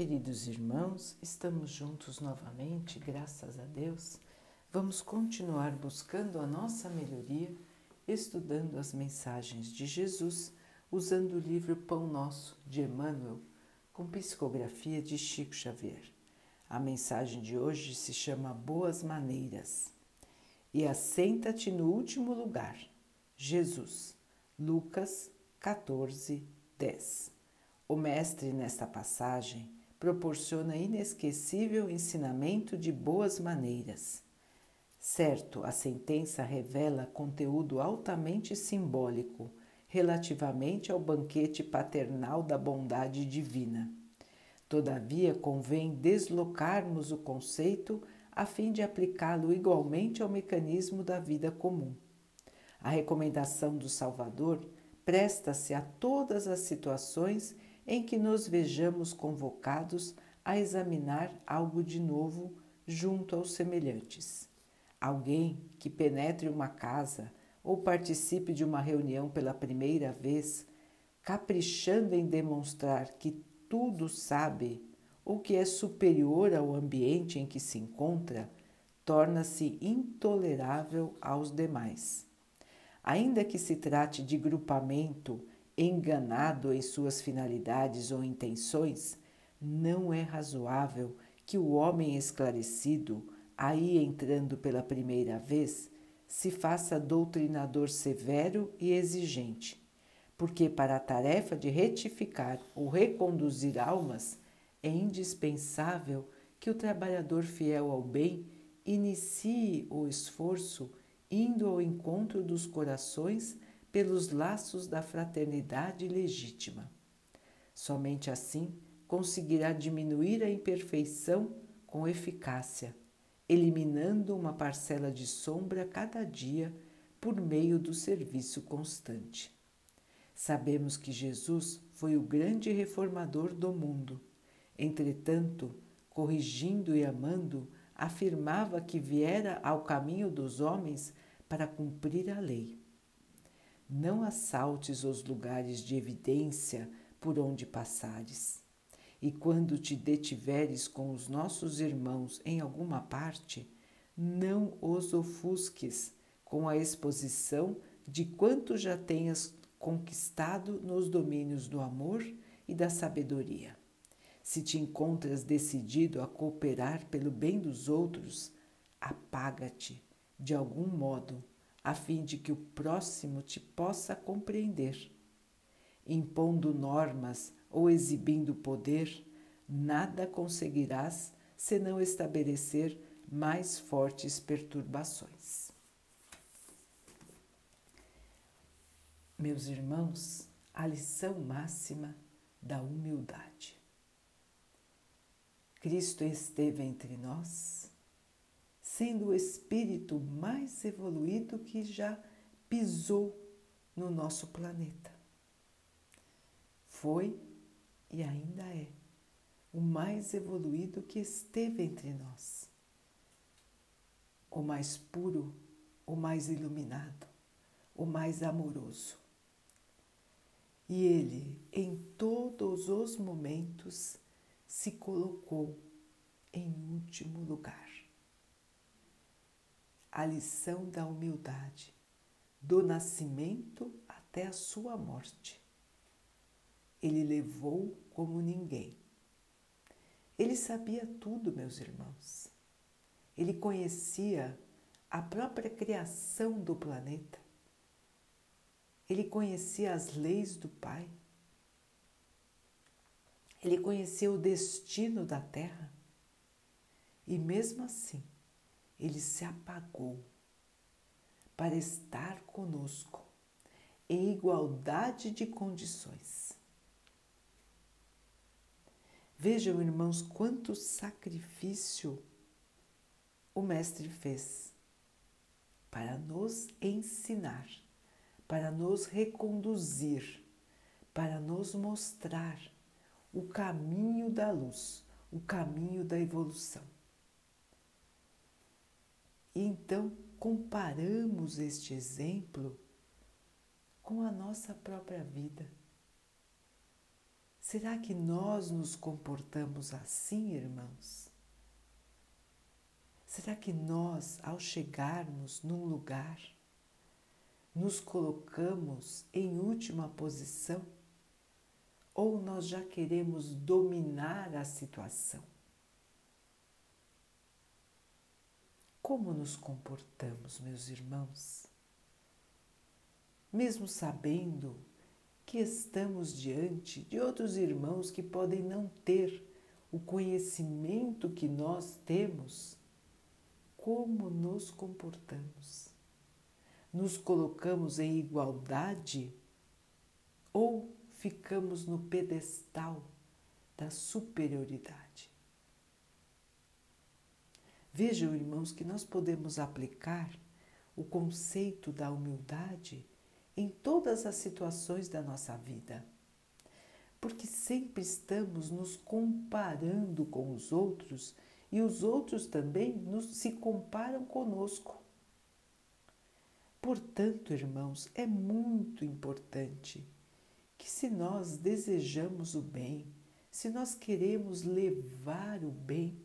Queridos irmãos, estamos juntos novamente, graças a Deus. Vamos continuar buscando a nossa melhoria, estudando as mensagens de Jesus, usando o livro Pão Nosso de Emmanuel, com psicografia de Chico Xavier. A mensagem de hoje se chama Boas Maneiras. E assenta-te no último lugar. Jesus, Lucas 14, 10. O Mestre, nesta passagem, proporciona inesquecível ensinamento de boas maneiras. Certo, a sentença revela conteúdo altamente simbólico relativamente ao banquete paternal da bondade divina. Todavia, convém deslocarmos o conceito a fim de aplicá-lo igualmente ao mecanismo da vida comum. A recomendação do Salvador presta-se a todas as situações em que nos vejamos convocados a examinar algo de novo junto aos semelhantes. Alguém que penetre uma casa ou participe de uma reunião pela primeira vez, caprichando em demonstrar que tudo sabe ou que é superior ao ambiente em que se encontra, torna-se intolerável aos demais. Ainda que se trate de grupamento enganado em suas finalidades ou intenções, não é razoável que o homem esclarecido, aí entrando pela primeira vez, se faça doutrinador severo e exigente, porque para a tarefa de retificar ou reconduzir almas é indispensável que o trabalhador fiel ao bem inicie o esforço indo ao encontro dos corações pelos laços da fraternidade legítima. Somente assim conseguirá diminuir a imperfeição com eficácia, eliminando uma parcela de sombra cada dia por meio do serviço constante. Sabemos que Jesus foi o grande reformador do mundo. Entretanto, corrigindo e amando, afirmava que viera ao caminho dos homens para cumprir a lei. Não assaltes os lugares de evidência por onde passares. E quando te detiveres com os nossos irmãos em alguma parte, não os ofusques com a exposição de quanto já tenhas conquistado nos domínios do amor e da sabedoria. Se te encontras decidido a cooperar pelo bem dos outros, apaga-te de algum modo a fim de que o próximo te possa compreender. Impondo normas ou exibindo poder, nada conseguirás senão estabelecer mais fortes perturbações. Meus irmãos, a lição máxima da humildade. Cristo esteve entre nós sendo o espírito mais evoluído que já pisou no nosso planeta. Foi e ainda é o mais evoluído que esteve entre nós, o mais puro, o mais iluminado, o mais amoroso. E ele, em todos os momentos, se colocou em último lugar a lição da humildade, do nascimento até a sua morte. Ele levou como ninguém. Ele sabia tudo, meus irmãos. Ele conhecia a própria criação do planeta. Ele conhecia as leis do Pai. Ele conhecia o destino da Terra. E mesmo assim, ele se apagou para estar conosco em igualdade de condições. Vejam, irmãos, quanto sacrifício o Mestre fez para nos ensinar, para nos reconduzir, para nos mostrar o caminho da luz, o caminho da evolução. E então comparamos este exemplo com a nossa própria vida. Será que nós nos comportamos assim, irmãos? Será que nós, ao chegarmos num lugar, nos colocamos em última posição? Ou nós já queremos dominar a situação? Como nos comportamos, meus irmãos? Mesmo sabendo que estamos diante de outros irmãos que podem não ter o conhecimento que nós temos, como nos comportamos? Nos colocamos em igualdade ou ficamos no pedestal da superioridade? Vejam, irmãos, que nós podemos aplicar o conceito da humildade em todas as situações da nossa vida. Porque sempre estamos nos comparando com os outros e os outros também nos, se comparam conosco. Portanto, irmãos, é muito importante que, se nós desejamos o bem, se nós queremos levar o bem,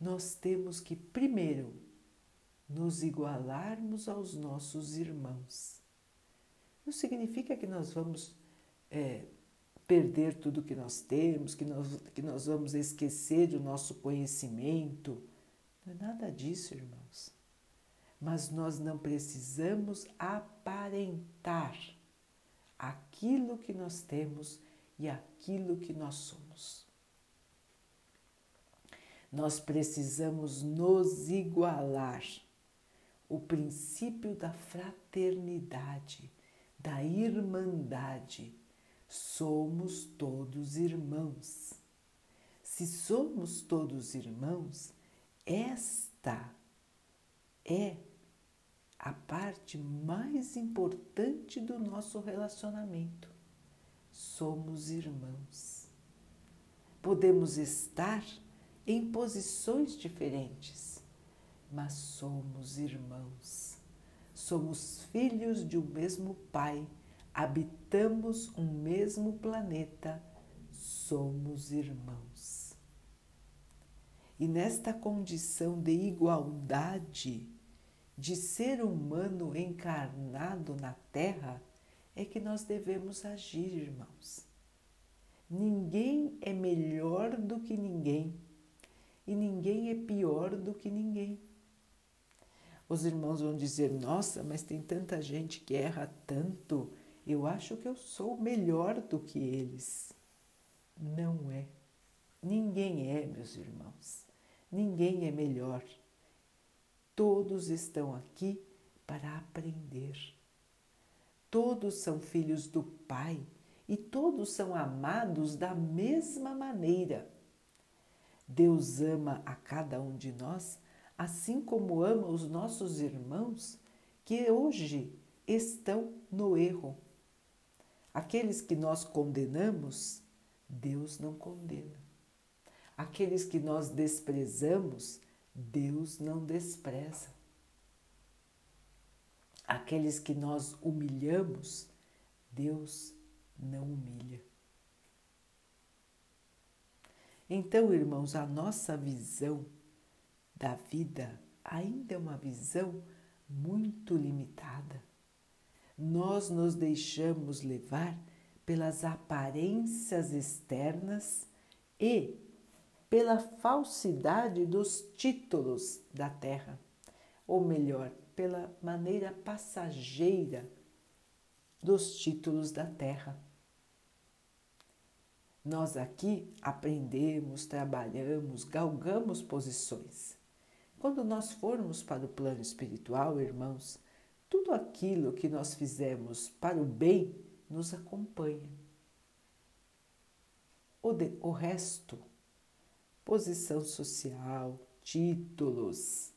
nós temos que, primeiro, nos igualarmos aos nossos irmãos. Não significa que nós vamos é, perder tudo que nós temos, que nós, que nós vamos esquecer do nosso conhecimento. Não é nada disso, irmãos. Mas nós não precisamos aparentar aquilo que nós temos e aquilo que nós somos. Nós precisamos nos igualar. O princípio da fraternidade, da irmandade somos todos irmãos. Se somos todos irmãos, esta é a parte mais importante do nosso relacionamento. Somos irmãos. Podemos estar em posições diferentes, mas somos irmãos. Somos filhos de um mesmo Pai habitamos um mesmo planeta, somos irmãos. E nesta condição de igualdade, de ser humano encarnado na Terra, é que nós devemos agir, irmãos. Ninguém é melhor do que ninguém e ninguém é pior do que ninguém. Os irmãos vão dizer: Nossa, mas tem tanta gente que erra tanto eu acho que eu sou melhor do que eles. Não é. Ninguém é, meus irmãos. Ninguém é melhor. Todos estão aqui para aprender. Todos são filhos do Pai e todos são amados da mesma maneira. Deus ama a cada um de nós, assim como ama os nossos irmãos que hoje estão no erro Aqueles que nós condenamos, Deus não condena. Aqueles que nós desprezamos, Deus não despreza. Aqueles que nós humilhamos, Deus não humilha. Então, irmãos, a nossa visão da vida ainda é uma visão muito limitada nós nos deixamos levar pelas aparências externas e pela falsidade dos títulos da terra, ou melhor, pela maneira passageira dos títulos da terra. Nós aqui aprendemos, trabalhamos, galgamos posições. Quando nós formos para o plano espiritual, irmãos, tudo aquilo que nós fizemos para o bem nos acompanha. O, de, o resto, posição social, títulos,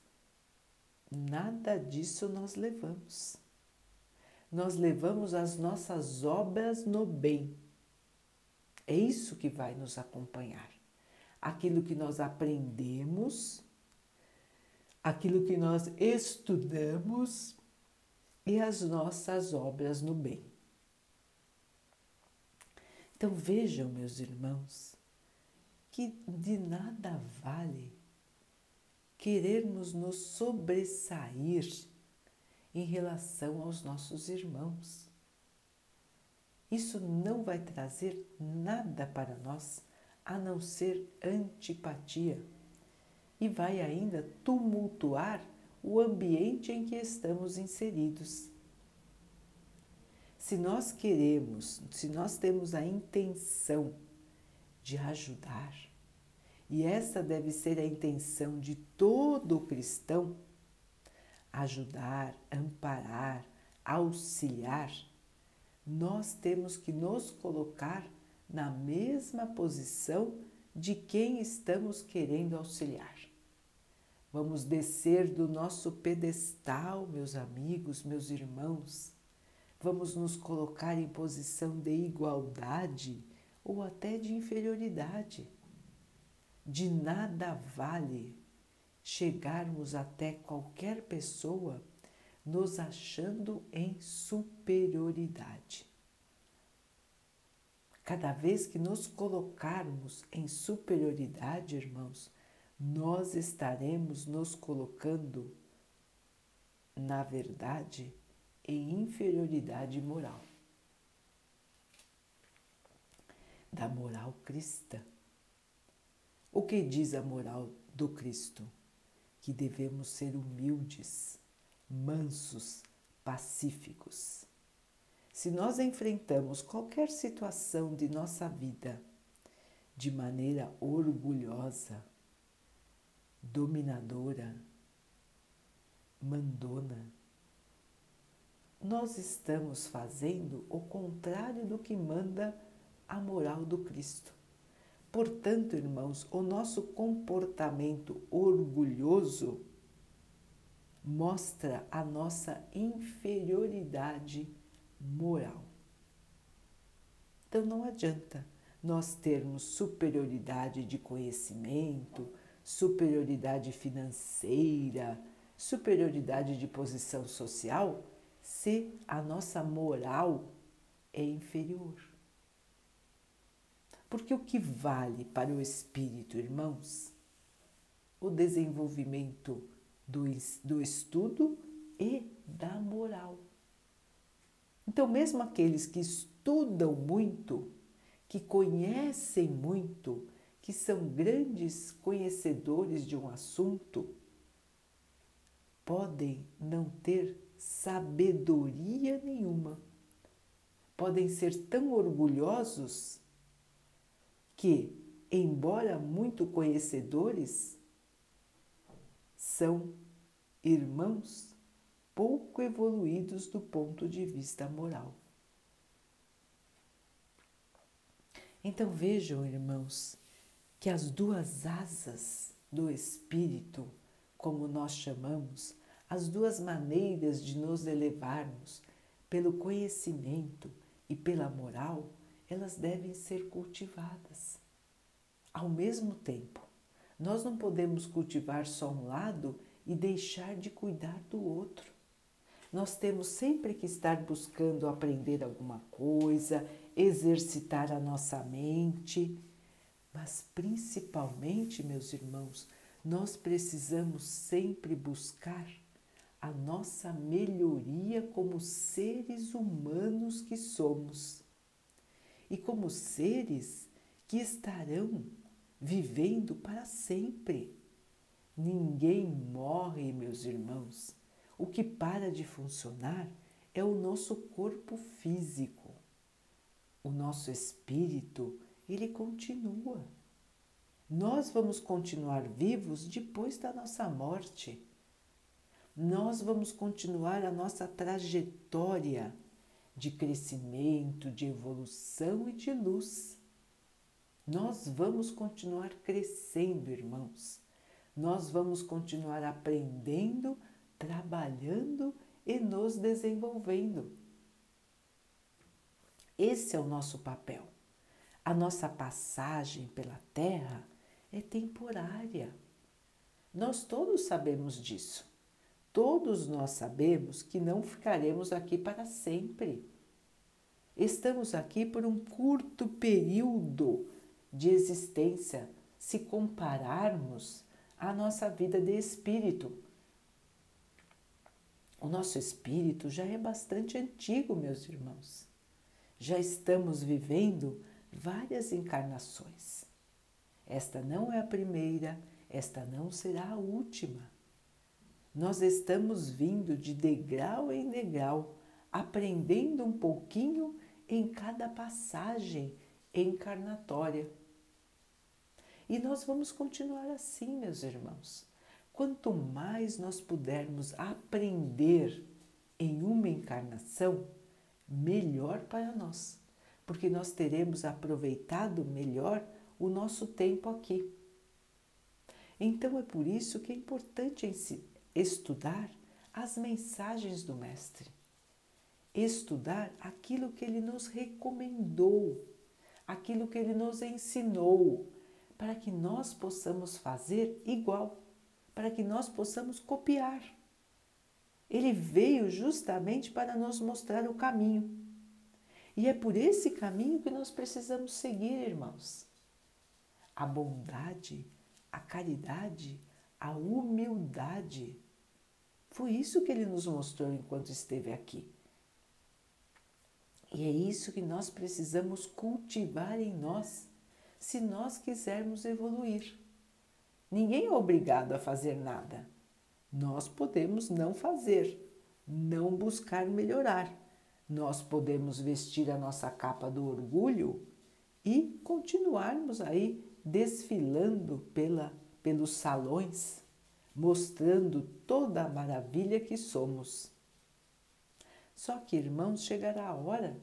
nada disso nós levamos. Nós levamos as nossas obras no bem. É isso que vai nos acompanhar. Aquilo que nós aprendemos, aquilo que nós estudamos e as nossas obras no bem. Então vejam, meus irmãos, que de nada vale querermos nos sobressair em relação aos nossos irmãos. Isso não vai trazer nada para nós a não ser antipatia e vai ainda tumultuar o ambiente em que estamos inseridos. Se nós queremos, se nós temos a intenção de ajudar, e essa deve ser a intenção de todo cristão, ajudar, amparar, auxiliar, nós temos que nos colocar na mesma posição de quem estamos querendo auxiliar. Vamos descer do nosso pedestal, meus amigos, meus irmãos. Vamos nos colocar em posição de igualdade ou até de inferioridade. De nada vale chegarmos até qualquer pessoa nos achando em superioridade. Cada vez que nos colocarmos em superioridade, irmãos, nós estaremos nos colocando, na verdade, em inferioridade moral. Da moral cristã. O que diz a moral do Cristo? Que devemos ser humildes, mansos, pacíficos. Se nós enfrentamos qualquer situação de nossa vida de maneira orgulhosa, dominadora, mandona, nós estamos fazendo o contrário do que manda a moral do Cristo. Portanto, irmãos, o nosso comportamento orgulhoso mostra a nossa inferioridade moral. Então não adianta nós termos superioridade de conhecimento, superioridade financeira, superioridade de posição social, se a nossa moral é inferior. Porque o que vale para o espírito, irmãos? O desenvolvimento do, do estudo e da moral. Então, mesmo aqueles que estudam muito, que conhecem muito, que são grandes conhecedores de um assunto, podem não ter sabedoria nenhuma. Podem ser tão orgulhosos que, embora muito conhecedores, são irmãos pouco evoluídos do ponto de vista moral. Então vejam, irmãos, que as duas asas do espírito, como nós chamamos, as duas maneiras de nos elevarmos pelo conhecimento e pela moral, elas devem ser cultivadas. Ao mesmo tempo, nós não podemos cultivar só um lado e deixar de cuidar do outro. Nós temos sempre que estar buscando aprender alguma coisa, exercitar a nossa mente, mas principalmente, meus irmãos, nós precisamos sempre buscar a nossa melhoria como seres humanos que somos e como seres que estarão vivendo para sempre. Ninguém morre, meus irmãos. O que para de funcionar é o nosso corpo físico. O nosso espírito, ele continua. Nós vamos continuar vivos depois da nossa morte. Nós vamos continuar a nossa trajetória de crescimento, de evolução e de luz. Nós vamos continuar crescendo, irmãos. Nós vamos continuar aprendendo, trabalhando e nos desenvolvendo. Esse é o nosso papel. A nossa passagem pela Terra é temporária. Nós todos sabemos disso. Todos nós sabemos que não ficaremos aqui para sempre. Estamos aqui por um curto período de existência, se compararmos à nossa vida de espírito. O nosso espírito já é bastante antigo, meus irmãos. Já estamos vivendo várias encarnações. Esta não é a primeira, esta não será a última. Nós estamos vindo de degrau em degrau, aprendendo um pouquinho em cada passagem encarnatória. E nós vamos continuar assim, meus irmãos. Quanto mais nós pudermos aprender em uma encarnação, melhor para nós, porque nós teremos aproveitado melhor o nosso tempo aqui. Então é por isso que é importante estudar as mensagens do Mestre estudar aquilo que ele nos recomendou, aquilo que ele nos ensinou, para que nós possamos fazer igual, para que nós possamos copiar. Ele veio justamente para nos mostrar o caminho. E é por esse caminho que nós precisamos seguir, irmãos. A bondade, a caridade, a humildade. Foi isso que ele nos mostrou enquanto esteve aqui. E é isso que nós precisamos cultivar em nós, se nós quisermos evoluir. Ninguém é obrigado a fazer nada. Nós podemos não fazer, não buscar melhorar. Nós podemos vestir a nossa capa do orgulho e continuarmos aí desfilando pela, pelos salões, mostrando toda a maravilha que somos. Só que, irmãos, chegará a hora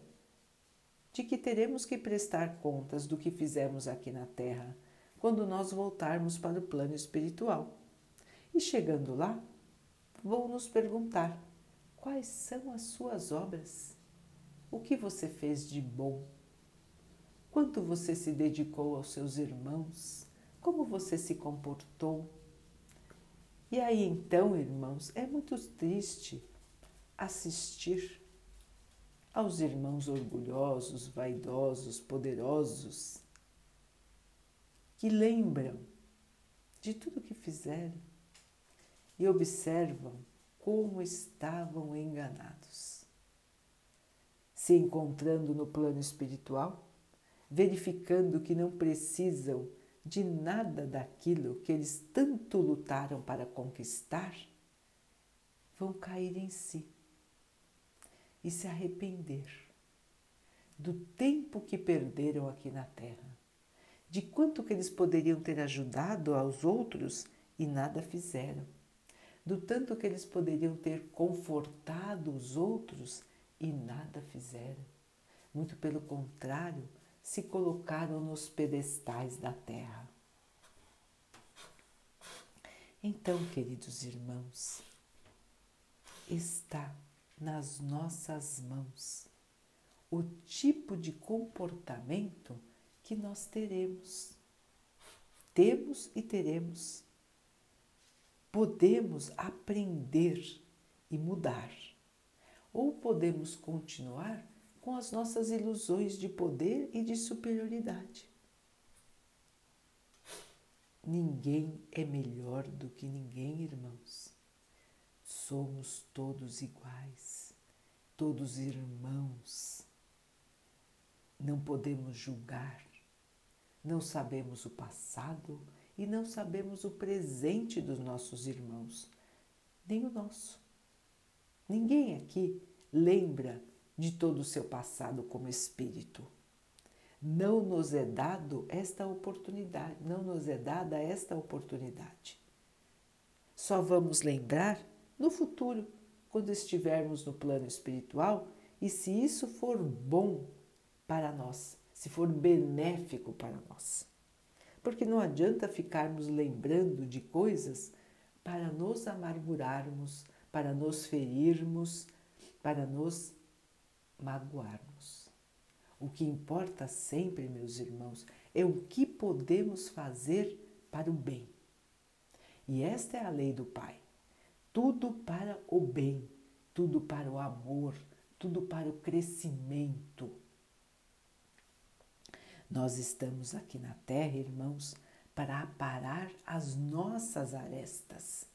de que teremos que prestar contas do que fizemos aqui na Terra quando nós voltarmos para o plano espiritual. E chegando lá, vou nos perguntar: quais são as suas obras? O que você fez de bom? Quanto você se dedicou aos seus irmãos? Como você se comportou? E aí então, irmãos, é muito triste assistir aos irmãos orgulhosos, vaidosos, poderosos, que lembram de tudo que fizeram e observam como estavam enganados. Se encontrando no plano espiritual, verificando que não precisam de nada daquilo que eles tanto lutaram para conquistar, vão cair em si e se arrepender do tempo que perderam aqui na Terra, de quanto que eles poderiam ter ajudado aos outros e nada fizeram, do tanto que eles poderiam ter confortado os outros e nada fizeram. Muito pelo contrário, se colocaram nos pedestais da terra. Então, queridos irmãos, está nas nossas mãos o tipo de comportamento que nós teremos. Temos e teremos. Podemos aprender e mudar, ou podemos continuar com as nossas ilusões de poder e de superioridade. Ninguém é melhor do que ninguém, irmãos. Somos todos iguais, todos irmãos. Não podemos julgar, não sabemos o passado e não sabemos o presente dos nossos irmãos, nem o nosso. Ninguém aqui lembra de todo o seu passado como espírito. Não nos é dado esta oportunidade, não nos é dada esta oportunidade. Só vamos lembrar no futuro, quando estivermos no plano espiritual e se isso for bom para nós, se for benéfico para nós. Porque não adianta ficarmos lembrando de coisas para nos amargurarmos, para nos ferirmos, para nos magoarmos. O que importa sempre, meus irmãos, é o que podemos fazer para o bem. E esta é a lei do Pai tudo para o bem, tudo para o amor, tudo para o crescimento. Nós estamos aqui na Terra, irmãos, para aparar as nossas arestas,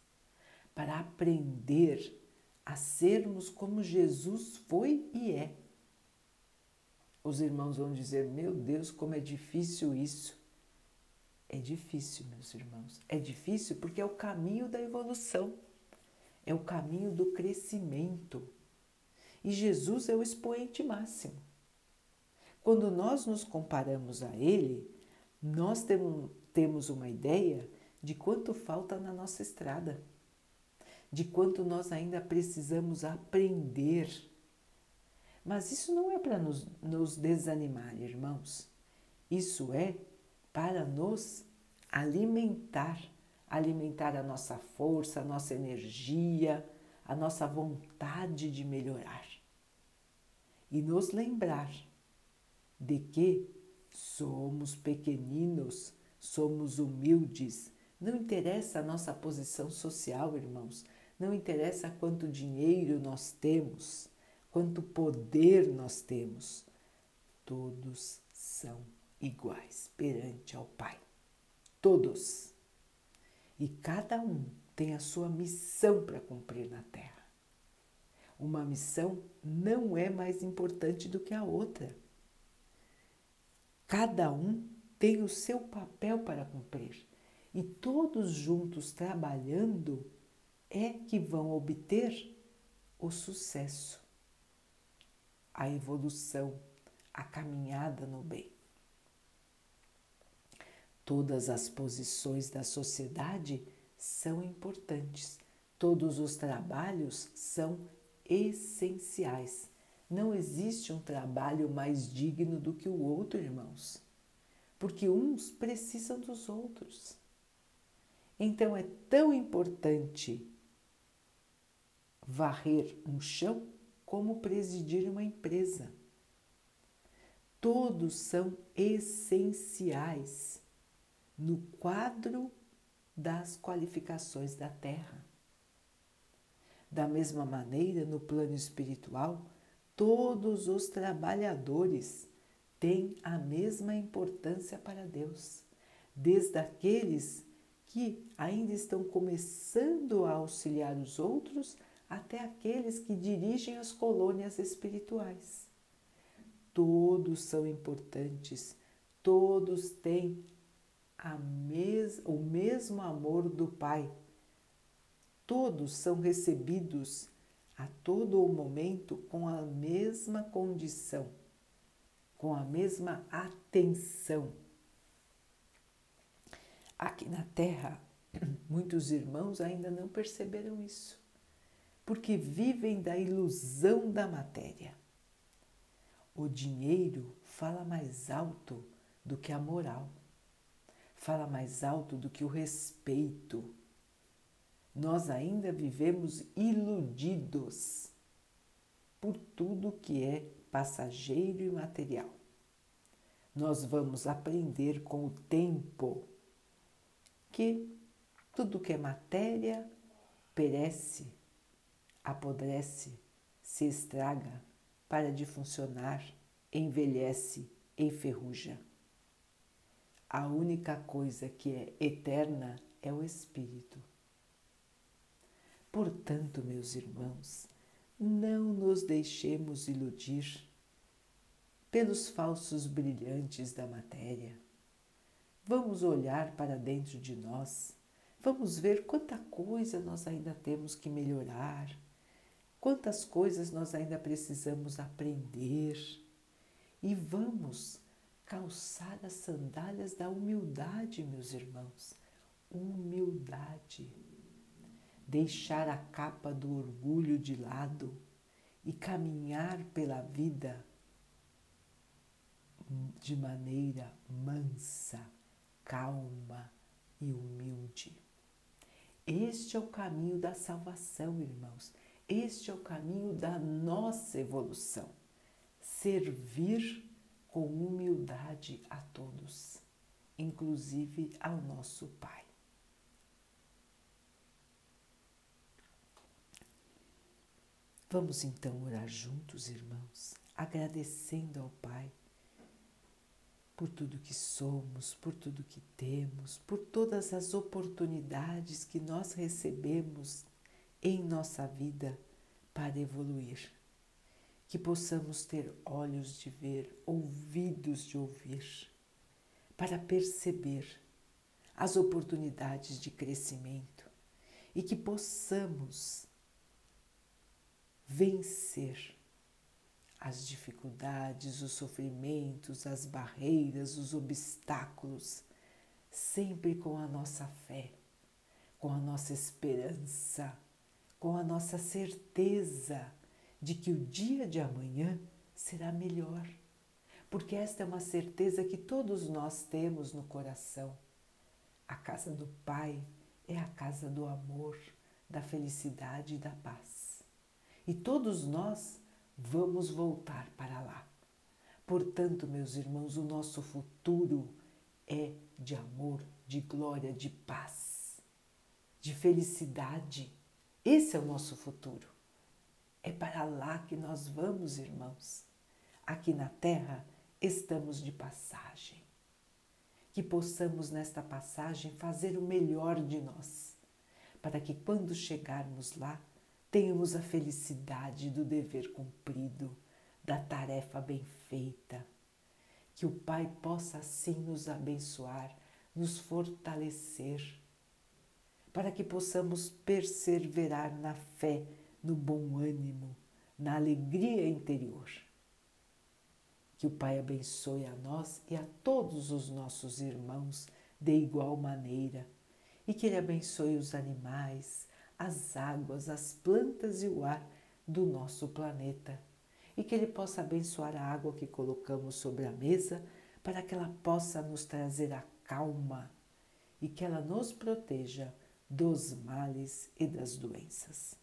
para aprender a sermos como Jesus foi e é. Os irmãos vão dizer: Meu Deus, como é difícil isso. É difícil, meus irmãos. É difícil porque é o caminho da evolução, é o caminho do crescimento. E Jesus é o expoente máximo. Quando nós nos comparamos a Ele, nós temos uma ideia de quanto falta na nossa estrada, de quanto nós ainda precisamos aprender. Mas isso não é para nos, nos desanimar, irmãos. Isso é para nos alimentar alimentar a nossa força, a nossa energia, a nossa vontade de melhorar. E nos lembrar de que somos pequeninos, somos humildes. Não interessa a nossa posição social, irmãos. Não interessa quanto dinheiro nós temos, quanto poder nós temos. Todos são iguais perante ao Pai. Todos. E cada um tem a sua missão para cumprir na Terra. Uma missão não é mais importante do que a outra. Cada um tem o seu papel para cumprir e todos juntos trabalhando é que vão obter o sucesso, a evolução, a caminhada no bem. Todas as posições da sociedade são importantes, todos os trabalhos são essenciais não existe um trabalho mais digno do que o outro, irmãos, porque uns precisam dos outros. Então é tão importante varrer um chão como presidir uma empresa. Todos são essenciais no quadro das qualificações da Terra. Da mesma maneira, no plano espiritual, Todos os trabalhadores têm a mesma importância para Deus, desde aqueles que ainda estão começando a auxiliar os outros até aqueles que dirigem as colônias espirituais. Todos são importantes, todos têm mes o mesmo amor do Pai. Todos são recebidos a todo o momento com a mesma condição, com a mesma atenção. Aqui na Terra, muitos irmãos ainda não perceberam isso, porque vivem da ilusão da matéria. O dinheiro fala mais alto do que a moral, fala mais alto do que o respeito nós ainda vivemos iludidos por tudo que é passageiro e material. Nós vamos aprender com o tempo que tudo que é matéria perece, apodrece, se estraga, para de funcionar, envelhece, enferruja. A única coisa que é eterna é o espírito. Portanto, meus irmãos, não nos deixemos iludir pelos falsos brilhantes da matéria. Vamos olhar para dentro de nós, vamos ver quanta coisa nós ainda temos que melhorar, quantas coisas nós ainda precisamos aprender e vamos calçar as sandálias da humildade, meus irmãos. Humildade deixar a capa do orgulho de lado e caminhar pela vida de maneira mansa, calma e humilde. Este é o caminho da salvação, irmãos. Este é o caminho da nossa evolução. Servir com humildade a todos, inclusive ao nosso Pai. Vamos então orar juntos, irmãos, agradecendo ao Pai por tudo que somos, por tudo que temos, por todas as oportunidades que nós recebemos em nossa vida para evoluir. Que possamos ter olhos de ver, ouvidos de ouvir, para perceber as oportunidades de crescimento e que possamos vencer as dificuldades, os sofrimentos, as barreiras, os obstáculos, sempre com a nossa fé, com a nossa esperança, com a nossa certeza de que o dia de amanhã será melhor. Porque esta é uma certeza que todos nós temos no coração. A casa do Pai é a casa do amor, da felicidade e da paz. E todos nós vamos voltar para lá. Portanto, meus irmãos, o nosso futuro é de amor, de glória, de paz, de felicidade. Esse é o nosso futuro. É para lá que nós vamos, irmãos. Aqui na terra estamos de passagem. Que possamos nesta passagem fazer o melhor de nós, para que quando chegarmos lá, tenhamos a felicidade do dever cumprido, da tarefa bem feita. Que o Pai possa assim nos abençoar, nos fortalecer, para que possamos perseverar na fé, no bom ânimo, na alegria interior. Que o Pai abençoe a nós e a todos os nossos irmãos de igual maneira e que Ele abençoe os animais, as águas, as plantas e o ar do nosso planeta. E que Ele possa abençoar a água que colocamos sobre a mesa para que ela possa nos trazer a calma e que ela nos proteja dos males e das doenças.